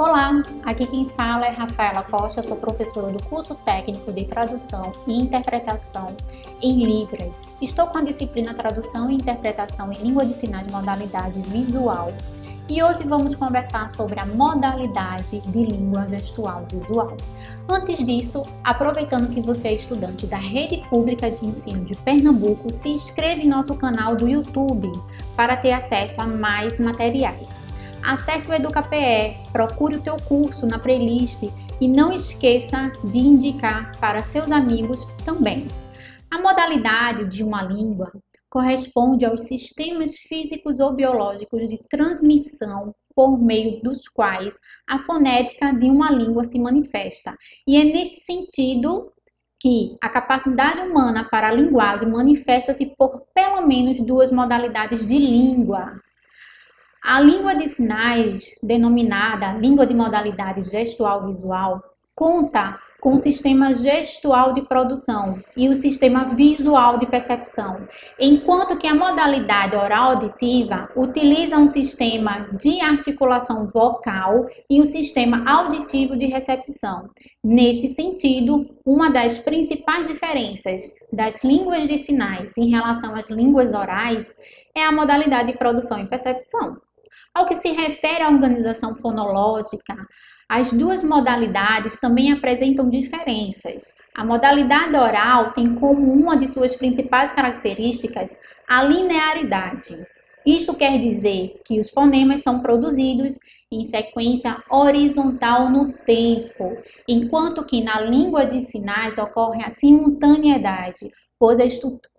Olá, aqui quem fala é Rafaela Costa, sou professora do curso técnico de tradução e interpretação em Libras. Estou com a disciplina Tradução e Interpretação em Língua de Sinais modalidade visual. E hoje vamos conversar sobre a modalidade de língua gestual visual. Antes disso, aproveitando que você é estudante da Rede Pública de Ensino de Pernambuco, se inscreva em nosso canal do YouTube para ter acesso a mais materiais. Acesse o EducaPE, procure o teu curso na playlist e não esqueça de indicar para seus amigos também. A modalidade de uma língua corresponde aos sistemas físicos ou biológicos de transmissão por meio dos quais a fonética de uma língua se manifesta. E é neste sentido que a capacidade humana para a linguagem manifesta-se por pelo menos duas modalidades de língua, a língua de sinais, denominada língua de modalidade gestual visual, conta com o sistema gestual de produção e o sistema visual de percepção, enquanto que a modalidade oral auditiva utiliza um sistema de articulação vocal e o um sistema auditivo de recepção. Neste sentido, uma das principais diferenças das línguas de sinais em relação às línguas orais é a modalidade de produção e percepção. Ao que se refere à organização fonológica, as duas modalidades também apresentam diferenças. A modalidade oral tem como uma de suas principais características a linearidade. Isso quer dizer que os fonemas são produzidos em sequência horizontal no tempo, enquanto que na língua de sinais ocorre a simultaneidade, pois a,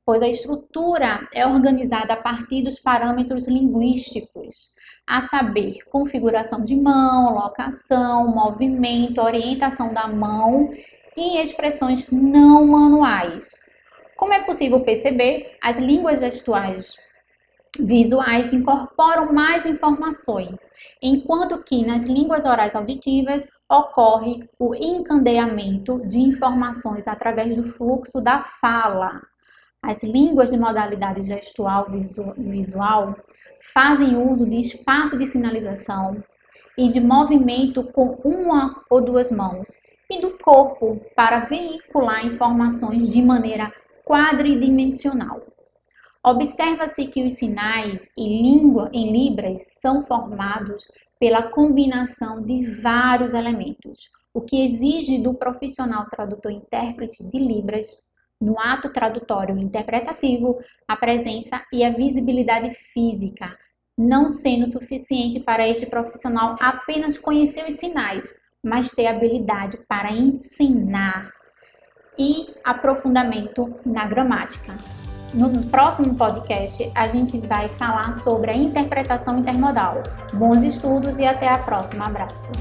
pois a estrutura é organizada a partir dos parâmetros linguísticos a saber, configuração de mão, locação, movimento, orientação da mão e expressões não manuais. Como é possível perceber, as línguas gestuais visuais incorporam mais informações, enquanto que nas línguas orais auditivas ocorre o encandeamento de informações através do fluxo da fala. As línguas de modalidade gestual visual fazem uso de espaço de sinalização e de movimento com uma ou duas mãos e do corpo para veicular informações de maneira quadridimensional. Observa-se que os sinais em língua em libras são formados pela combinação de vários elementos, o que exige do profissional tradutor-intérprete de libras no ato tradutório interpretativo, a presença e a visibilidade física, não sendo suficiente para este profissional apenas conhecer os sinais, mas ter habilidade para ensinar e aprofundamento na gramática. No próximo podcast, a gente vai falar sobre a interpretação intermodal. Bons estudos e até a próxima. Abraço.